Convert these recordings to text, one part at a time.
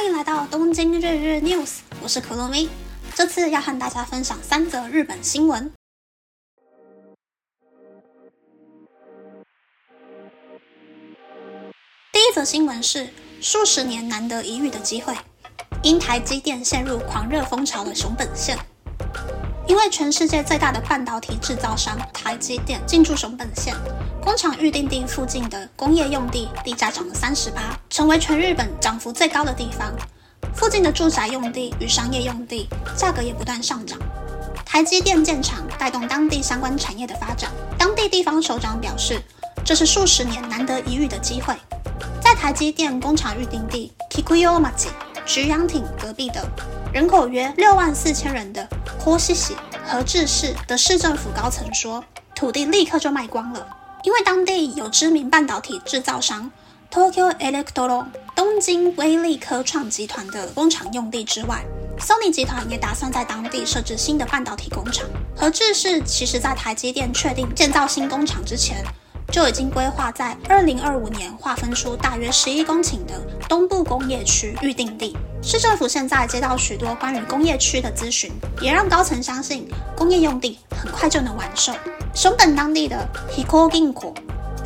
欢迎来到东京日日 news，我是可露咪。这次要和大家分享三则日本新闻。第一则新闻是数十年难得一遇的机会，因台积电陷入狂热风潮的熊本县。因为全世界最大的半导体制造商台积电进驻熊本县，工厂预定地附近的工业用地地价涨了三十八，成为全日本涨幅最高的地方。附近的住宅用地与商业用地价格也不断上涨。台积电建厂带动当地相关产业的发展。当地地方首长表示，这是数十年难得一遇的机会。在台积电工厂预定地 Kikuyomachi 菊阳町隔壁的。人口约六万四千人的坡西喜和治市的市政府高层说，土地立刻就卖光了，因为当地有知名半导体制造商 Tokyo Electron 东京威力科创集团的工厂用地之外，Sony 集团也打算在当地设置新的半导体工厂。和治市其实在台积电确定建造新工厂之前。就已经规划在二零二五年划分出大约十一公顷的东部工业区预定地。市政府现在接到许多关于工业区的咨询，也让高层相信工业用地很快就能完售。熊本当地的 Hiko Ginko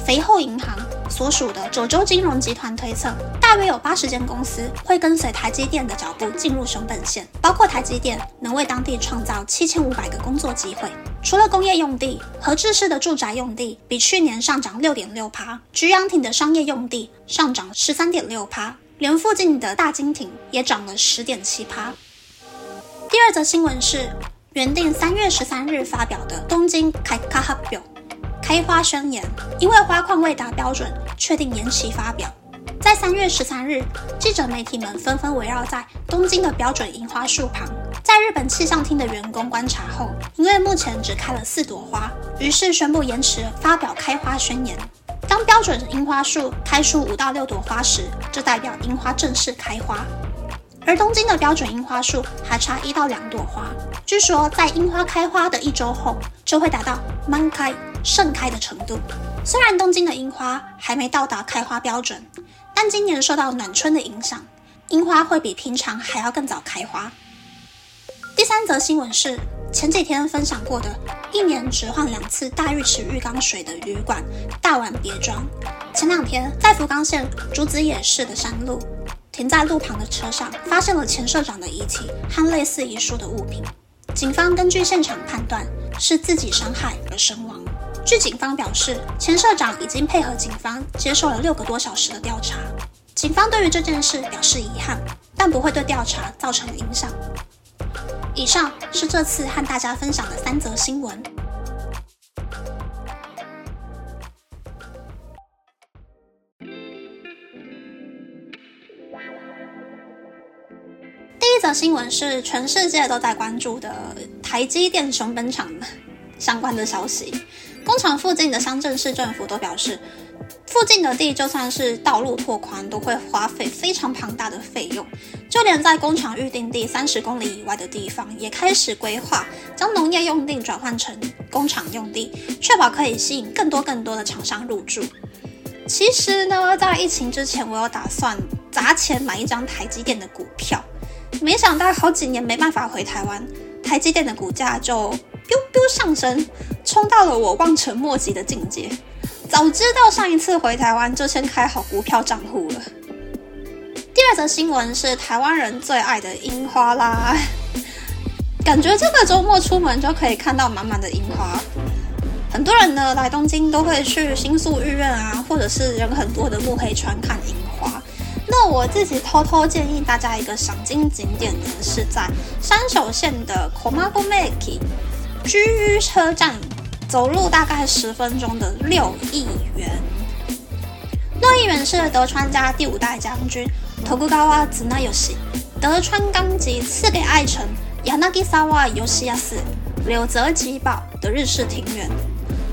肥厚银行所属的九州金融集团推测，大约有八十间公司会跟随台积电的脚步进入熊本县，包括台积电能为当地创造七千五百个工作机会。除了工业用地，和志市的住宅用地比去年上涨六点六趴，菊阳町的商业用地上涨十三点六趴，连附近的大金町也涨了十点七趴。第二则新闻是，原定三月十三日发表的东京开卡哈表开花宣言，因为花况未达标准，确定延期发表。在三月十三日，记者媒体们纷纷围绕在东京的标准樱花树旁。在日本气象厅的员工观察后，因为目前只开了四朵花，于是宣布延迟发表开花宣言。当标准樱花树开出五到六朵花时，就代表樱花正式开花。而东京的标准樱花树还差一到两朵花，据说在樱花开花的一周后就会达到满开盛开的程度。虽然东京的樱花还没到达开花标准，但今年受到暖春的影响，樱花会比平常还要更早开花。第三则新闻是前几天分享过的，一年只换两次大浴池浴缸水的旅馆大碗别庄。前两天在福冈县竹子野市的山路，停在路旁的车上，发现了前社长的遗体和类似遗书的物品。警方根据现场判断是自己伤害而身亡。据警方表示，前社长已经配合警方接受了六个多小时的调查。警方对于这件事表示遗憾，但不会对调查造成影响。以上是这次和大家分享的三则新闻。第一则新闻是全世界都在关注的台积电熊本厂相关的消息。工厂附近的乡镇市政府都表示。附近的地就算是道路拓宽，都会花费非常庞大的费用。就连在工厂预定地三十公里以外的地方，也开始规划将农业用地转换成工厂用地，确保可以吸引更多更多的厂商入驻。其实呢，在疫情之前，我有打算砸钱买一张台积电的股票，没想到好几年没办法回台湾，台积电的股价就 biu biu 上升，冲到了我望尘莫及的境界。早知道上一次回台湾就先开好股票账户了。第二则新闻是台湾人最爱的樱花啦，感觉这个周末出门就可以看到满满的樱花。很多人呢来东京都会去新宿御苑啊，或者是人很多的木黑川看樱花。那我自己偷偷建议大家一个赏金景点呢，是在山手线的 Komagomeki 居车站。走路大概十分钟的六亿元。六亿元是德川家第五代将军徳川綱吉德川纲吉赐给爱臣 Yanagisawa Yoshiyasu 柳泽吉保的日式庭园。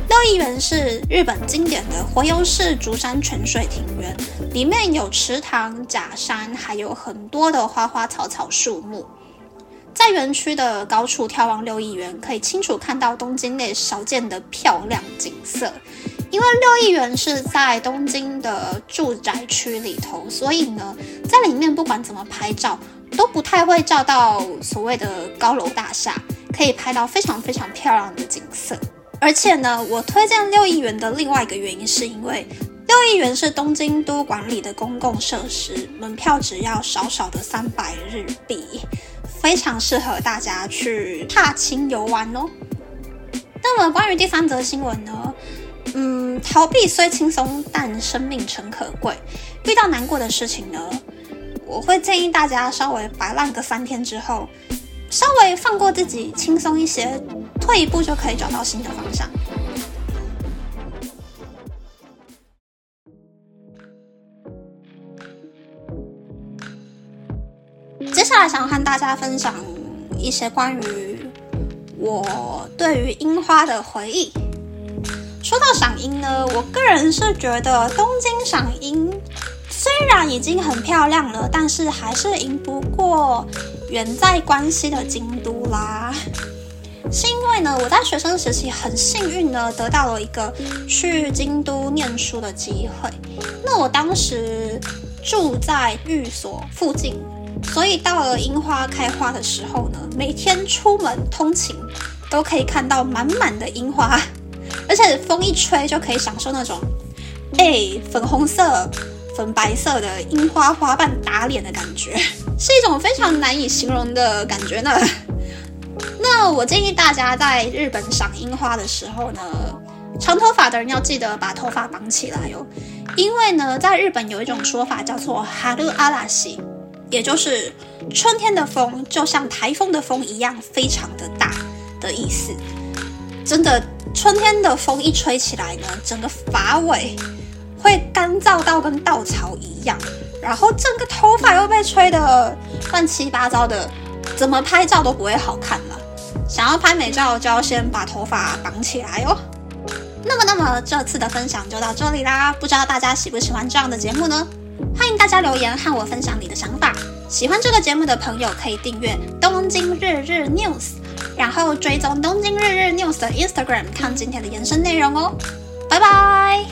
六亿元是日本经典的活游式竹山泉水庭园，里面有池塘、假山，还有很多的花花草草树木。在园区的高处眺望六亿园，可以清楚看到东京内少见的漂亮景色。因为六亿园是在东京的住宅区里头，所以呢，在里面不管怎么拍照，都不太会照到所谓的高楼大厦，可以拍到非常非常漂亮的景色。而且呢，我推荐六亿元的另外一个原因，是因为六亿元是东京都管理的公共设施，门票只要少少的三百日币，非常适合大家去踏青游玩哦。那么关于第三则新闻呢？嗯，逃避虽轻松，但生命诚可贵。遇到难过的事情呢，我会建议大家稍微摆烂个三天之后。稍微放过自己，轻松一些，退一步就可以找到新的方向。想和大家分享一些关于我对于樱花的回忆。说到赏樱呢，我个人是觉得东京赏樱。虽然已经很漂亮了，但是还是赢不过远在关西的京都啦。是因为呢，我在学生时期很幸运呢，得到了一个去京都念书的机会。那我当时住在寓所附近，所以到了樱花开花的时候呢，每天出门通勤都可以看到满满的樱花，而且风一吹就可以享受那种，哎，粉红色。粉白色的樱花花瓣打脸的感觉，是一种非常难以形容的感觉呢。那我建议大家在日本赏樱花的时候呢，长头发的人要记得把头发绑起来哦，因为呢，在日本有一种说法叫做哈鲁阿拉西，也就是春天的风就像台风的风一样非常的大的意思。真的，春天的风一吹起来呢，整个发尾。会干燥到跟稻草一样，然后整个头发又被吹得乱七八糟的，怎么拍照都不会好看了。想要拍美照，就要先把头发绑起来哦。那么，那么这次的分享就到这里啦。不知道大家喜不喜欢这样的节目呢？欢迎大家留言和我分享你的想法。喜欢这个节目的朋友可以订阅东京日日 news，然后追踪东京日日 news 的 Instagram 看今天的延伸内容哦。拜拜。